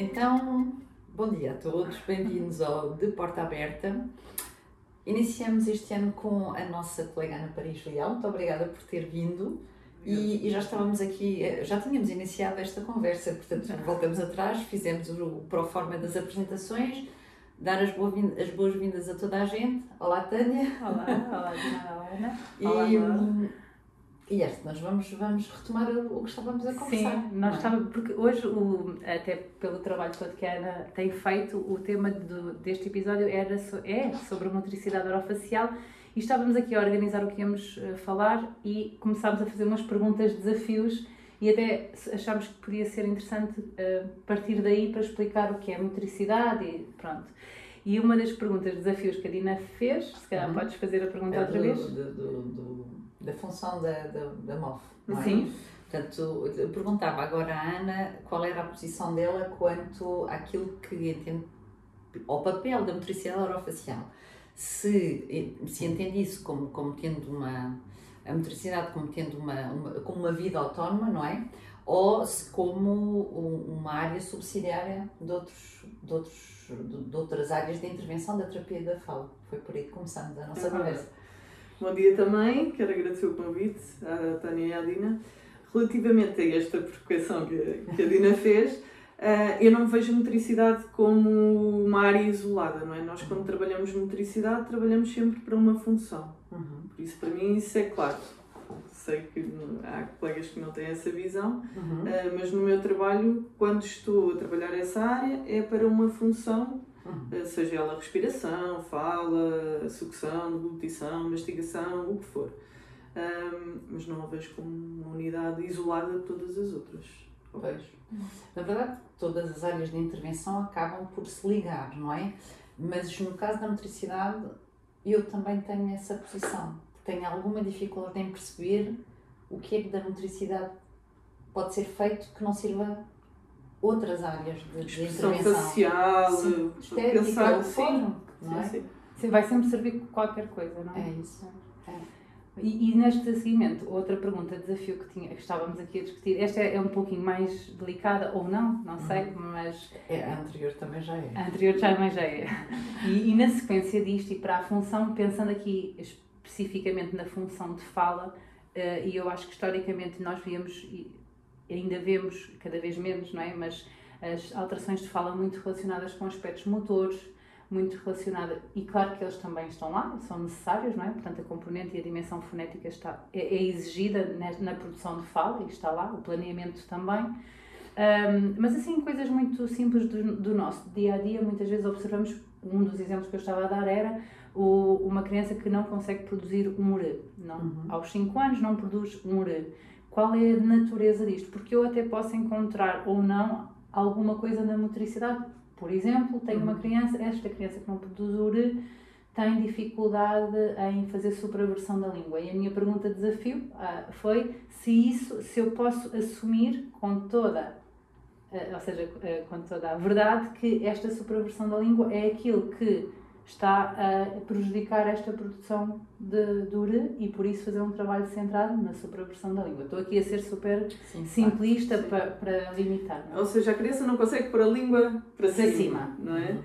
Então, bom dia a todos, bem-vindos ao De Porta Aberta. Iniciamos este ano com a nossa colega Ana Paris Leal, muito obrigada por ter vindo. E, e, já estávamos aqui, eh, já tínhamos iniciado esta conversa, portanto, voltamos atrás, fizemos o pro forma das apresentações, dar as boas-vindas a toda a gente. Olá, Tânia. Olá, olá, olá, Ana. Olá, e, e este, nós vamos, vamos retomar o, que estávamos a conversar. Sim, nós é? estávamos, porque hoje, o, até pelo trabalho todo que a Ana tem feito, o tema do, deste episódio era, é sobre a motricidade orofacial e estávamos aqui a organizar o que íamos uh, falar e começámos a fazer umas perguntas, desafios e até achámos que podia ser interessante uh, partir daí para explicar o que é motricidade e pronto. E uma das perguntas, desafios que a Dina fez, se calhar uhum. podes fazer a pergunta é outra do, vez. Do, do, da função da, da, da MOF, não é? Sim. Portanto, eu perguntava agora à Ana qual era a posição dela quanto àquilo que entende, ao papel da motricidade orofacial. Se, se entende isso como, como tendo uma, a motricidade como tendo uma, uma, como uma vida autónoma, não é? Ou se como uma área subsidiária de, outros, de, outros, de outras áreas de intervenção da terapia da fala. Foi por aí que começamos a nossa conversa. Bom dia também, quero agradecer o convite à Tânia e à Dina. Relativamente a esta provocação que, que a Dina fez, uh, eu não vejo motricidade como uma área isolada, não é? Nós, quando trabalhamos motricidade, trabalhamos sempre para uma função. Uhum. Por isso, para mim, isso é claro. Sei que há colegas que não têm essa visão, uhum. uh, mas no meu trabalho, quando estou a trabalhar essa área, é para uma função Uhum. Seja ela respiração, fala, sucção, deglutição, mastigação, o que for. Um, mas não a vejo como uma unidade isolada de todas as outras. Vejo. Na verdade, todas as áreas de intervenção acabam por se ligar, não é? Mas no caso da motricidade, eu também tenho essa posição. Tenho alguma dificuldade em perceber o que é que da motricidade pode ser feito que não sirva outras áreas de, de intervenção. facial, sim. estética, pensar, sim, não é? sim, sim. Vai sempre servir qualquer coisa, não é? É isso. É. E, e, neste seguimento, outra pergunta, desafio que, tinha, que estávamos aqui a discutir, esta é, é um pouquinho mais delicada, ou não, não sei, uhum. mas... É, a anterior também já é. A anterior também já é. E, e, na sequência disto, e para a função, pensando aqui especificamente na função de fala, uh, e eu acho que historicamente nós víamos, ainda vemos cada vez menos, não é? Mas as alterações de fala muito relacionadas com aspectos motores, muito relacionada, e claro que eles também estão lá, são necessários, não é? Portanto, a componente e a dimensão fonética está, é, é exigida na, na, produção de fala e está lá, o planeamento também. Um, mas assim, coisas muito simples do, do, nosso dia a dia, muitas vezes observamos, um dos exemplos que eu estava a dar era o, uma criança que não consegue produzir um ure. Não, uhum. Aos 5 anos não produz um ure qual é a natureza disto? Porque eu até posso encontrar ou não alguma coisa na motricidade. Por exemplo, tenho uma uhum. criança, esta criança que não produz ure tem dificuldade em fazer supraversão da língua. E a minha pergunta de desafio uh, foi se isso, se eu posso assumir com toda, uh, ou seja, uh, com toda a verdade que esta supraversão da língua é aquilo que está a prejudicar esta produção de, de ure e por isso fazer um trabalho centrado na supraversão da língua. Estou aqui a ser super Sim, simplista sim. Para, para limitar. Ou seja, a criança não consegue pôr a língua para, para cima, cima, não é?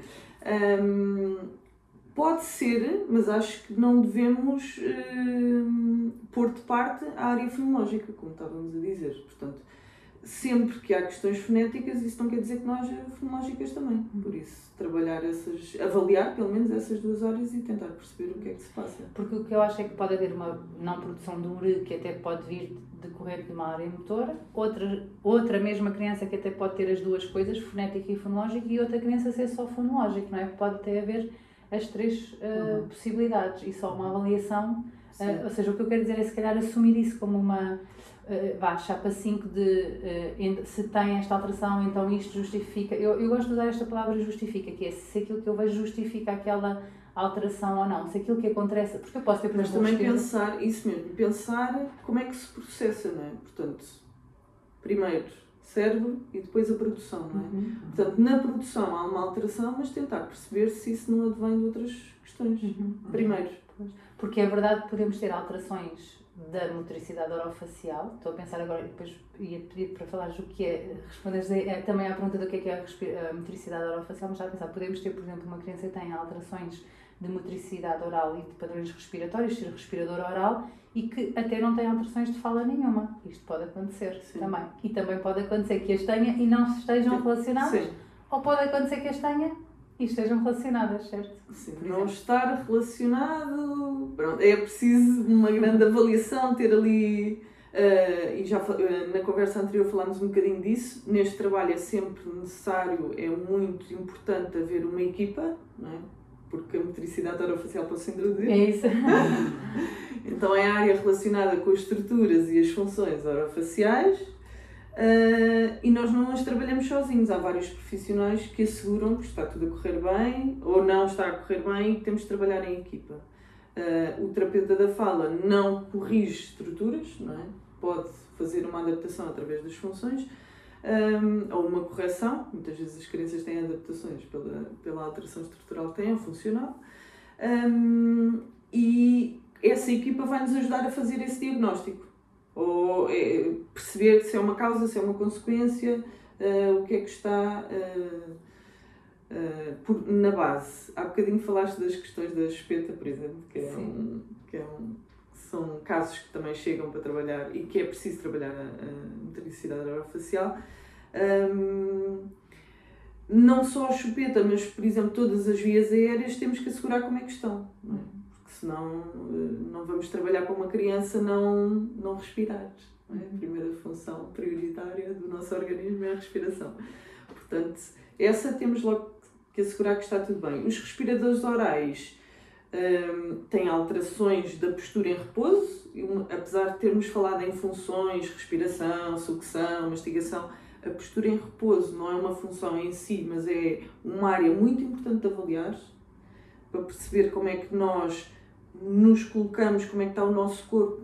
Uhum. Um, pode ser, mas acho que não devemos um, pôr de parte a área fonológica, como estávamos a dizer. Portanto, sempre que há questões fonéticas, isso não quer dizer que não haja fonológicas também. Por isso, trabalhar essas, avaliar pelo menos essas duas áreas e tentar perceber o que é que se passa. Porque o que eu acho é que pode haver uma não produção de ure que até pode vir decorrente de uma área motora, outra, outra mesma criança que até pode ter as duas coisas, fonética e fonológica, e outra criança ser só fonológico, não é? Pode até haver as três uh, uhum. possibilidades e só uma avaliação. Uh, ou seja, o que eu quero dizer é se calhar assumir isso como uma uh, vá, chapa 5 de uh, se tem esta alteração, então isto justifica. Eu, eu gosto de usar esta palavra justifica, que é se aquilo que eu vejo justifica aquela alteração ou não, se aquilo que acontece, porque eu posso ter, Mas também pensar, isso mesmo, pensar como é que se processa, não é? Portanto, primeiro cérebro e depois a produção, não é? Uhum. Portanto, na produção há uma alteração, mas tentar perceber se isso não advém de outras questões. Uhum. Primeiro. Porque é verdade que podemos ter alterações da motricidade orofacial. Estou a pensar agora, depois ia pedir para falares o que é, responderes é, também à pergunta do que é, que é a, a motricidade orofacial, mas já a pensar, podemos ter, por exemplo, uma criança que tem alterações de motricidade oral e de padrões respiratórios, ser respirador oral, e que até não tem alterações de fala nenhuma. Isto pode acontecer Sim. também. E também pode acontecer que as tenha e não estejam relacionadas. Sim. Ou pode acontecer que as tenha e estejam relacionadas, certo? Sim, não estar relacionado. É preciso uma grande avaliação, ter ali. Uh, e já uh, na conversa anterior falámos um bocadinho disso. Neste trabalho é sempre necessário, é muito importante haver uma equipa, não é? porque a motricidade orofacial pode se introduzir. É isso. então é a área relacionada com as estruturas e as funções orofaciais uh, e nós não as trabalhamos sozinhos. Há vários profissionais que asseguram que está tudo a correr bem ou não está a correr bem e que temos de trabalhar em equipa. Uh, o terapeuta da fala não corrige estruturas, não é? pode fazer uma adaptação através das funções, um, ou uma correção. Muitas vezes as crianças têm adaptações pela, pela alteração estrutural que têm funcional. Um, e essa equipa vai nos ajudar a fazer esse diagnóstico. Ou é, perceber se é uma causa, se é uma consequência, uh, o que é que está uh, uh, por, na base. Há bocadinho falaste das questões da espeta, por exemplo, que é um, que é um são casos que também chegam para trabalhar e que é preciso trabalhar a, a motricidade orofacial. Um, não só a chupeta, mas, por exemplo, todas as vias aéreas temos que assegurar como é que estão, não é? porque senão eh, não vamos trabalhar com uma criança não, não respirar. Não é? A primeira função prioritária do nosso organismo é a respiração. Portanto, essa temos logo que assegurar que está tudo bem. Os respiradores orais um, tem alterações da postura em repouso, apesar de termos falado em funções, respiração, sucção, mastigação, a postura em repouso não é uma função em si, mas é uma área muito importante de avaliar para perceber como é que nós nos colocamos, como é que está o nosso corpo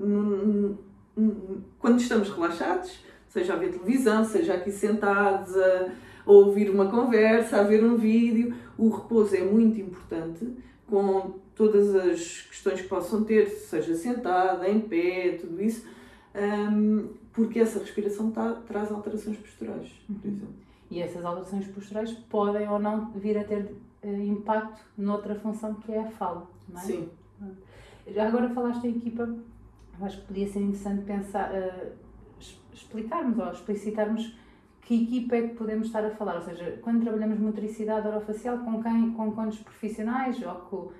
quando estamos relaxados, seja a ver televisão, seja aqui sentados ouvir uma conversa, a ver um vídeo. O repouso é muito importante com todas as questões que possam ter, seja sentada, em pé, tudo isso, um, porque essa respiração tá, traz alterações posturais, por uhum. exemplo. E essas alterações posturais podem ou não vir a ter uh, impacto noutra função que é a fala, não é? Sim. Agora falaste em equipa, eu acho que podia ser interessante pensar, uh, explicarmos ou explicitarmos que equipa é que podemos estar a falar, ou seja, quando trabalhamos motricidade orofacial, com quem, com quantos profissionais? Ou com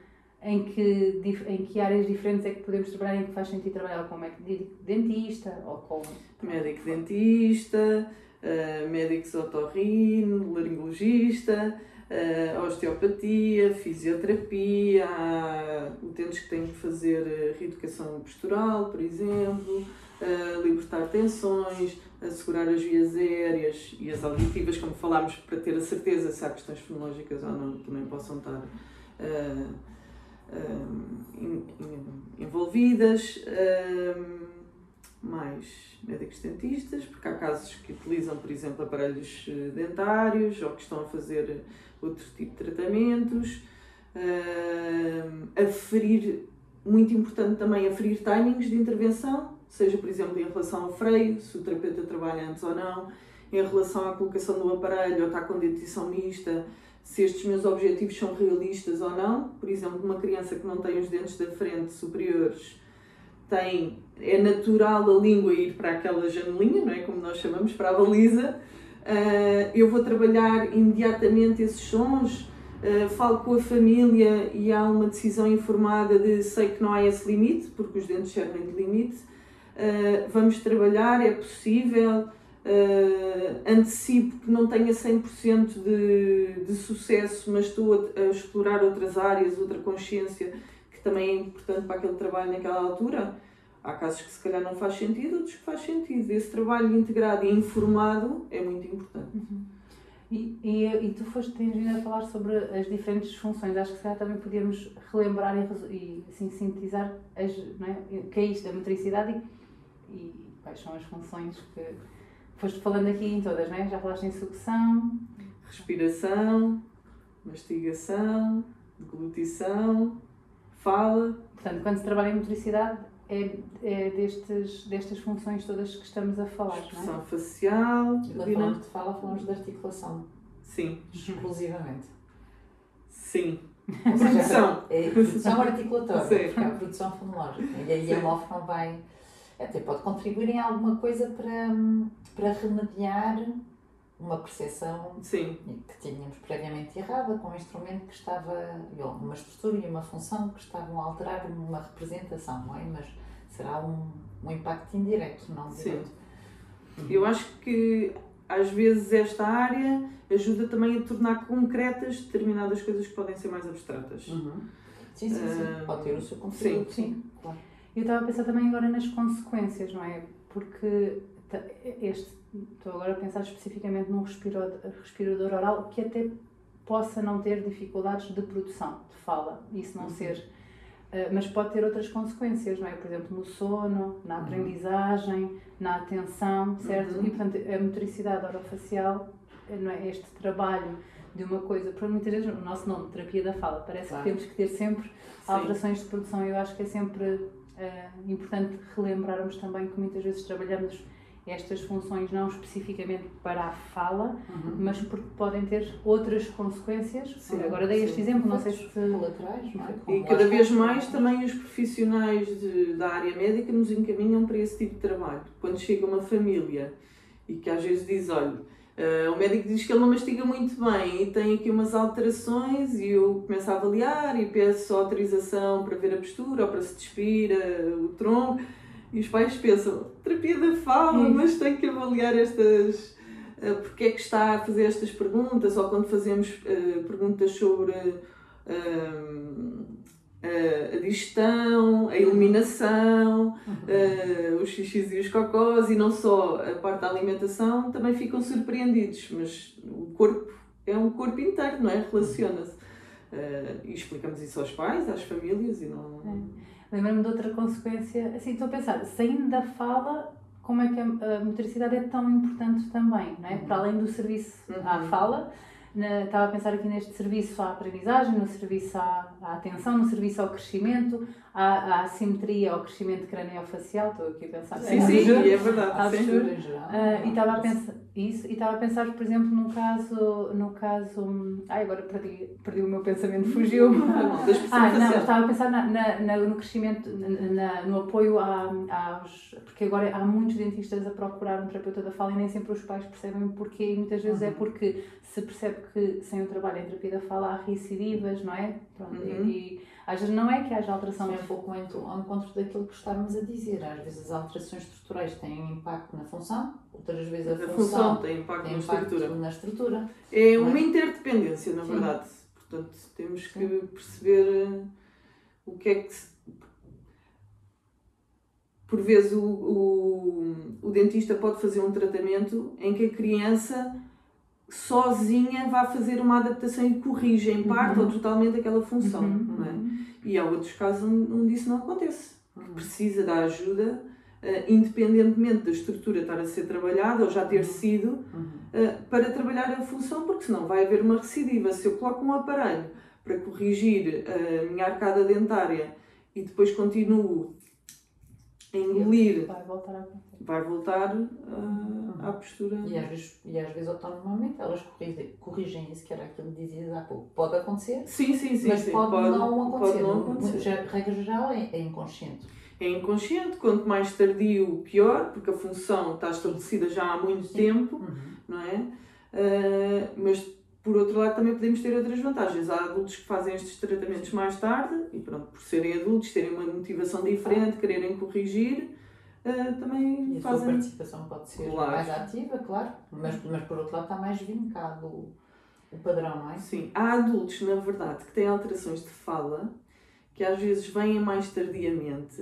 em que, em que áreas diferentes é que podemos trabalhar, em que faz sentido trabalhar? Com médico dentista ou com... Médico dentista, uh, médicos otorrino, laringologista, uh, osteopatia, fisioterapia, há utentes que têm que fazer reeducação postural, por exemplo, uh, libertar tensões, assegurar as vias aéreas e as auditivas, como falámos, para ter a certeza se há questões fonológicas ou não, também possam estar... Uh, envolvidas, mais médicos dentistas, porque há casos que utilizam, por exemplo, aparelhos dentários ou que estão a fazer outro tipo de tratamentos. aferir, muito importante também, aferir timings de intervenção, seja, por exemplo, em relação ao freio, se o terapeuta trabalha antes ou não, em relação à colocação do aparelho ou está com dentição mista, se estes meus objetivos são realistas ou não. Por exemplo, uma criança que não tem os dentes da frente superiores tem é natural a língua ir para aquela janelinha, não é como nós chamamos, para a baliza. Uh, eu vou trabalhar imediatamente esses sons, uh, falo com a família e há uma decisão informada de sei que não há esse limite, porque os dentes servem de limite. Uh, vamos trabalhar, é possível, uh, antecipo que não tenha 100% de, de sucesso, mas estou a, a, explorar outras áreas, outra consciência que também é importante para aquele trabalho naquela altura. Há casos que se calhar não faz sentido, outros que faz sentido. Esse trabalho integrado e informado é muito importante. Uhum. E, e, e, tu foste vindo a falar sobre as diferentes funções. Acho que se calhar também podíamos relembrar e, e assim, sintetizar é? o que é isto, a motricidade e, e quais são as funções que, Foste falando aqui em todas, não é? Já falaste em sucção, respiração, mastigação, deglutição, fala. Portanto, quando se trabalha em motricidade, é, é destes, destas funções todas que estamos a falar, não é? Expressão facial, E quando falamos de fala, falamos de articulação, Sim, exclusivamente. sim. Ou seja, Produção. É produção articulatória, Sim. porque é a produção fonológica. E aí a MOF não vai. Até pode contribuir em alguma coisa para, para remediar uma percepção Sim, que tínhamos previamente errada com um instrumento que estava, uma estrutura e uma função que estavam a alterar uma representação, não é? Mas será um, um impacto indireto, não Sim. direto. eu acho que às vezes esta área ajuda também a tornar concretas determinadas coisas que podem ser mais abstratas. Uhum. Sim, sim, sim. Ah, Pode ter o seu conteúdo. sim, sim. Claro. Eu estava a pensar também agora nas consequências, não é? Porque este, estou agora a pensar especificamente num respirador, respirador oral que até possa não ter dificuldades de produção, de fala, isso não Uhum. ser. eh, mas pode ter outras consequências, não é? Por exemplo, no sono, na Uhum. aprendizagem, na atenção, certo? Uhum. E portanto, a motricidade orofacial, não é? Este trabalho de uma coisa, por muitas vezes o nosso nome, terapia da fala, parece Claro. que temos que ter sempre Sim. alterações de produção. Eu acho que é sempre eh, importante relembrarmos também que muitas vezes trabalhamos estas funções não especificamente para a fala, Uhum. mas porque podem ter outras consequências. Sim, Agora dei este sim. exemplo, não sei se. Colaterais, não é? E cada vez está. mais também os profissionais de- da área médica nos encaminham para esse tipo de trabalho. Quando chega uma família e que às vezes diz, olha, eh, o médico diz que ele não mastiga muito bem e tem aqui umas alterações e eu começo a avaliar e peço autorização para ver a postura ou para se despir eh, o tronco e os pais pensam, terapia da fala, Isso. mas tem que avaliar estas... eh, porque é que está a fazer estas perguntas ou quando fazemos perguntas sobre hum, a, a digestão, a eliminação, eh, os xixis e os cocós e não só a parte da alimentação, também ficam surpreendidos, mas o corpo é um corpo inteiro, não é? Relaciona-se. Eh, e explicamos isso aos pais, às famílias e não... Lembro-me de outra consequência. Assim, estou a pensar, saindo da fala, como é que a, motricidade é tão importante também, não é? Uhum. Para além do serviço à Uhum. fala, estava a pensar aqui neste serviço à aprendizagem, no serviço à, à atenção, no serviço ao crescimento, à, à simetria, ao crescimento crânio-facial, estou aqui a pensar. Sim, sim, e é verdade. sim. Ah, e estava a pensar isso e estava a pensar por exemplo num caso no caso ai agora perdi perdi o meu pensamento fugiu ah não estava a pensar na, na- na- no crescimento na- na- no apoio a, aos porque agora há muitos dentistas a procurar um terapeuta da fala e nem sempre os pais percebem o porquê e muitas vezes é Uhum. porque se percebe que sem o trabalho em terapia da fala há recidivas não é Pronto, e- Uhum. e, às vezes não é que haja alteração um pouco ao enco- ao encontro daquilo que estávamos a dizer. Às vezes as alterações estruturais têm impacto na função, outras vezes a, A função função tem impacto tem na impacto estrutura. na estrutura. É Não é? uma interdependência, na Sim. verdade. Portanto, temos que perceber eh, o que é que se... Por vezes o, o, o dentista pode fazer um tratamento em que a criança sozinha vai fazer uma adaptação e corrige em parte Uhum. ou totalmente aquela função. Uhum. Não é? E há outros casos onde, onde isso não acontece. Uhum. Precisa da ajuda, eh, independentemente da estrutura estar a ser trabalhada ou já ter sido, Uhum. Uh, para trabalhar a função, porque senão vai haver uma recidiva. Se eu coloco um aparelho para corrigir a minha arcada dentária e depois continuo engolir, vai voltar a acontecer vai voltar uh, à postura. E às vezes, e às vezes autonomamente elas corrigem, corrigem isso, que era aquilo que dizias há pouco. Pode acontecer, Sim, sim, sim. mas sim. pode, não acontecer. pode não acontecer. Já- regra geral é, é inconsciente. É inconsciente, quanto mais tardio, pior, porque a função está estabelecida já há muito Sim. tempo. não é? Ah, mas por outro lado também podemos ter outras vantagens. Há adultos que fazem estes tratamentos mais tarde e pronto, por serem adultos, terem uma motivação diferente, quererem corrigir, E também a sua fazem. participação pode ser Claro. mais ativa, claro, mas, mas por outro lado está mais vincado o, o padrão, não é? Sim, há adultos, na verdade, que têm alterações de fala que às vezes vêm mais tardiamente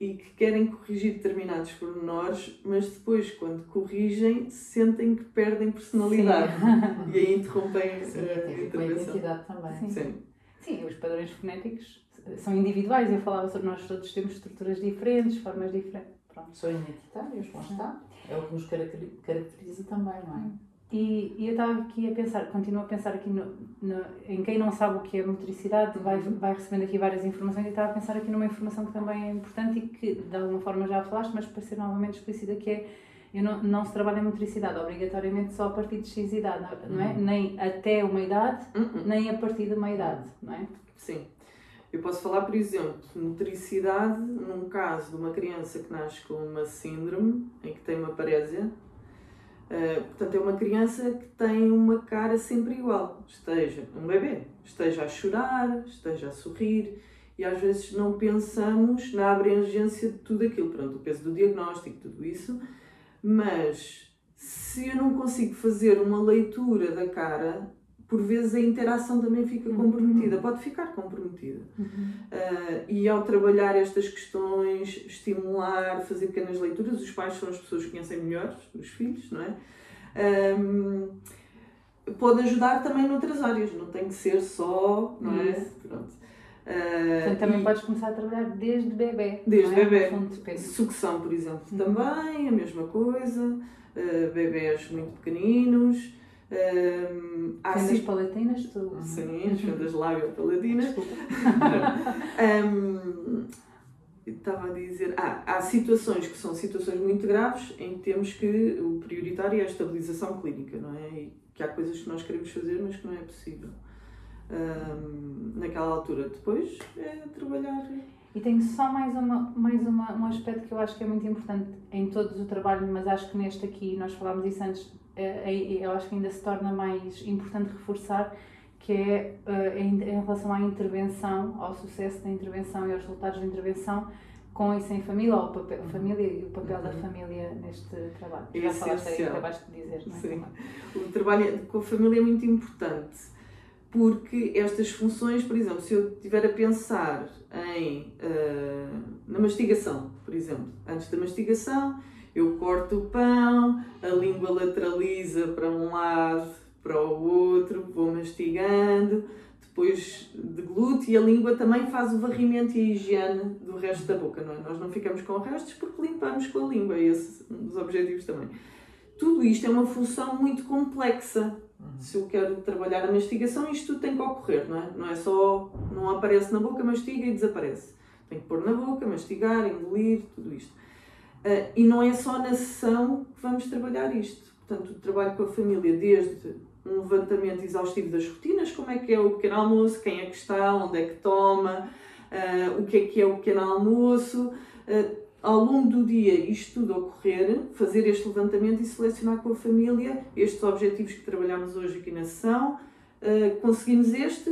e que querem corrigir determinados pormenores, mas depois, quando corrigem, sentem que perdem personalidade e aí interrompem Sim, a intervenção. identidade também. Sim. Sim. Sim, os padrões fonéticos são individuais. Eu falava sobre nós todos temos estruturas diferentes, formas diferentes. Pronto. São identitários, lá está. É o que nos caracteri- caracteriza também, não é? E, e eu estava aqui a pensar, continuo a pensar aqui no, no, em quem não sabe o que é motricidade, vai, Uhum. vai recebendo aqui várias informações e estava a pensar aqui numa informação que também é importante e que de alguma forma já falaste, mas para ser novamente explícita, que é eu não, não se trabalha em motricidade obrigatoriamente só a partir de X idade, não é? Uhum. Nem até uma idade, Uhum. nem a partir de uma idade, não é? Sim. Eu posso falar, por exemplo, de motricidade num caso de uma criança que nasce com uma síndrome em que tem uma parésia. Uh, portanto, é uma criança que tem uma cara sempre igual. Esteja um bebê, esteja a chorar, esteja a sorrir e às vezes não pensamos na abrangência de tudo aquilo. Pronto, o peso do diagnóstico, tudo isso. Mas se eu não consigo fazer uma leitura da cara, por vezes a interação também fica comprometida, pode ficar comprometida. Uh, e ao trabalhar estas questões, estimular, fazer pequenas leituras, os pais são as pessoas que conhecem melhor os filhos, não é? Um, pode ajudar também noutras áreas, não tem que ser só, não é? Isso. Pronto. Uh, Portanto, também e podes começar a trabalhar desde bebê. Desde é? bebê. Depende. sucção, por exemplo, Uhum. também, a mesma coisa. Uh, bebés muito pequeninos. Um, há Fendas palatinas, tu. Sim, as fendas lábio-paladinas. Desculpa. Hum, estava a dizer, ah, há situações que são situações muito graves em que temos que o prioritário é a estabilização clínica, não é? E que há coisas que nós queremos fazer, mas que não é possível. Hum, naquela altura, depois é trabalhar. E tenho só mais, uma, mais uma, um aspecto que eu acho que é muito importante em todo o trabalho, mas acho que neste aqui, nós falámos isso antes, eu acho que ainda se torna mais importante reforçar, que é eh, em, relação à intervenção, ao sucesso da intervenção e aos resultados da intervenção, com e sem família, ou o papel, família e o papel da Uhum. família neste trabalho. É Já falaste aí, acabaste de dizer, não é? Sim. O trabalho com a família é muito importante porque estas funções, por exemplo, se eu estiver a pensar em, ah, na mastigação, por exemplo, antes da mastigação, eu corto o pão, a língua lateraliza para um lado, para o outro, vou mastigando, depois deglute e a língua também faz o varrimento e a higiene do resto da boca, não é? Nós não ficamos com restos porque limpamos com a língua, esse é um dos objetivos também. Tudo isto é uma função muito complexa. Se eu quero trabalhar a mastigação, isto tudo tem que ocorrer, não é? Não é só, não aparece na boca, mastiga e desaparece. Tem que pôr na boca, mastigar, engolir, tudo isto. Ah, e não é só na sessão que vamos trabalhar isto. Portanto, trabalho com a família, desde um levantamento exaustivo das rotinas, como é que é o pequeno almoço, quem é que está, onde é que toma, ah, o que é que é o pequeno almoço. Ah, ao longo do dia isto tudo ocorrer, fazer este levantamento e selecionar com a família estes objetivos que trabalhamos hoje aqui na sessão, uh, conseguimos este,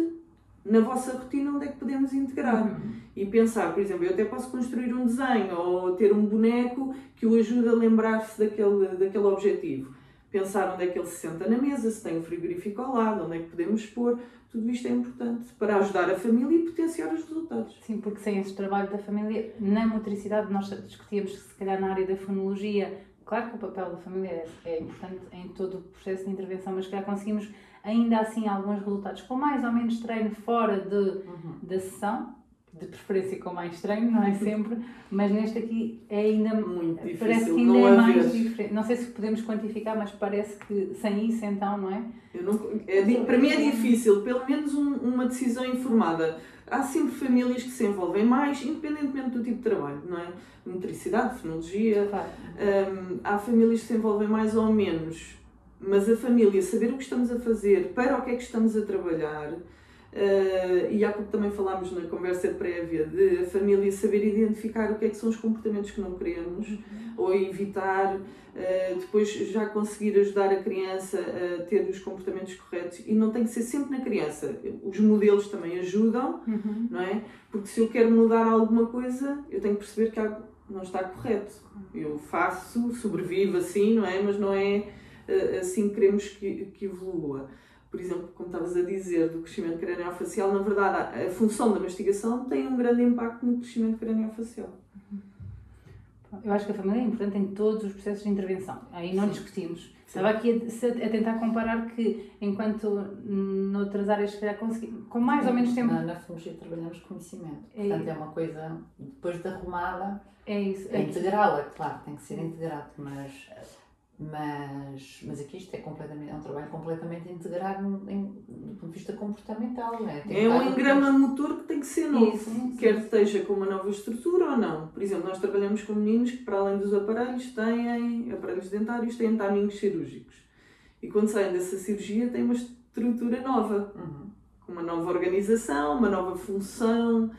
na vossa rotina onde é que podemos integrar. E pensar, por exemplo, eu até posso construir um desenho ou ter um boneco que o ajude a lembrar-se daquele, daquele objetivo. Pensar onde é que ele se senta na mesa, se tem um frigorífico ao lado, onde é que podemos pôr. Tudo isto é importante para ajudar a família e potenciar os resultados. Sim, porque sem esse trabalho da família, na motricidade, nós discutíamos que se calhar na área da fonologia, claro que o papel da família é, é importante em todo o processo de intervenção, mas se calhar conseguimos ainda assim alguns resultados com mais ou menos treino fora de, Uhum. da sessão, de preferência com mais treino, não é sempre, mas neste aqui é ainda Muito parece difícil que ainda não é mais diferente. Não sei se podemos quantificar, mas parece que sem isso então, não é? Não, é para mim é difícil, pelo menos um- uma decisão informada. Há sempre famílias que se envolvem mais, independentemente do tipo de trabalho, não é? Motricidade, fonologia. Claro. hum, há famílias que se envolvem mais ou menos, mas a família saber o que estamos a fazer, para o que é que estamos a trabalhar. uh, e há pouco também falámos na conversa prévia de a família saber identificar o que é que são os comportamentos que não queremos ou evitar, uh, depois já conseguir ajudar a criança a ter os comportamentos corretos e não tem que ser sempre na criança. Os modelos também ajudam, Uhum. não é? Porque se eu quero mudar alguma coisa, eu tenho que perceber que algo não está correto. Eu faço, sobrevivo assim, não é? Mas não é assim que queremos que, que evolua. Por exemplo, como estavas a dizer do crescimento craniofacial, na verdade a, função da mastigação tem um grande impacto no crescimento craniofacial. Eu acho que a família é importante em todos os processos de intervenção. Aí não Sim. discutimos. Estava aqui a, a tentar comparar que, enquanto noutras áreas, se calhar, consegui, com mais ou menos tempo. Na, na filologia trabalhamos conhecimento. É Portanto, é uma coisa, depois de arrumada, É isso. é integrá-la, claro, tem que ser integrado, mas Mas, mas aqui isto é, completamente, é um trabalho completamente integrado em, do ponto de vista comportamental. Não é é um engrama motor que tem que ser novo, Isso, sim, quer esteja com uma nova estrutura ou não. Por exemplo, nós trabalhamos com meninos que, para além dos aparelhos, têm aparelhos dentários, têm timings cirúrgicos. E quando saem dessa cirurgia, têm uma estrutura nova, Uhum. com uma nova organização, uma nova função,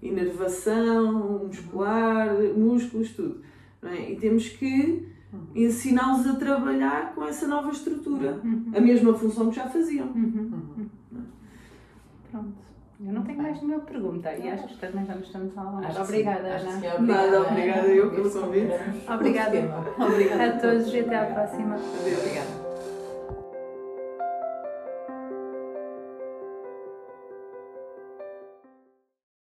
inervação muscular, músculos, tudo. é? E temos que ensiná-los a trabalhar com essa nova estrutura, Uhum. a mesma função que já faziam. Uhum. Pronto. Eu não tenho mais nenhuma pergunta e acho que também já nos estamos a que Obrigada, Ana. Nada, obrigada eu pelo convite. Obrigada. Obrigada A todos e até à próxima. Obrigada.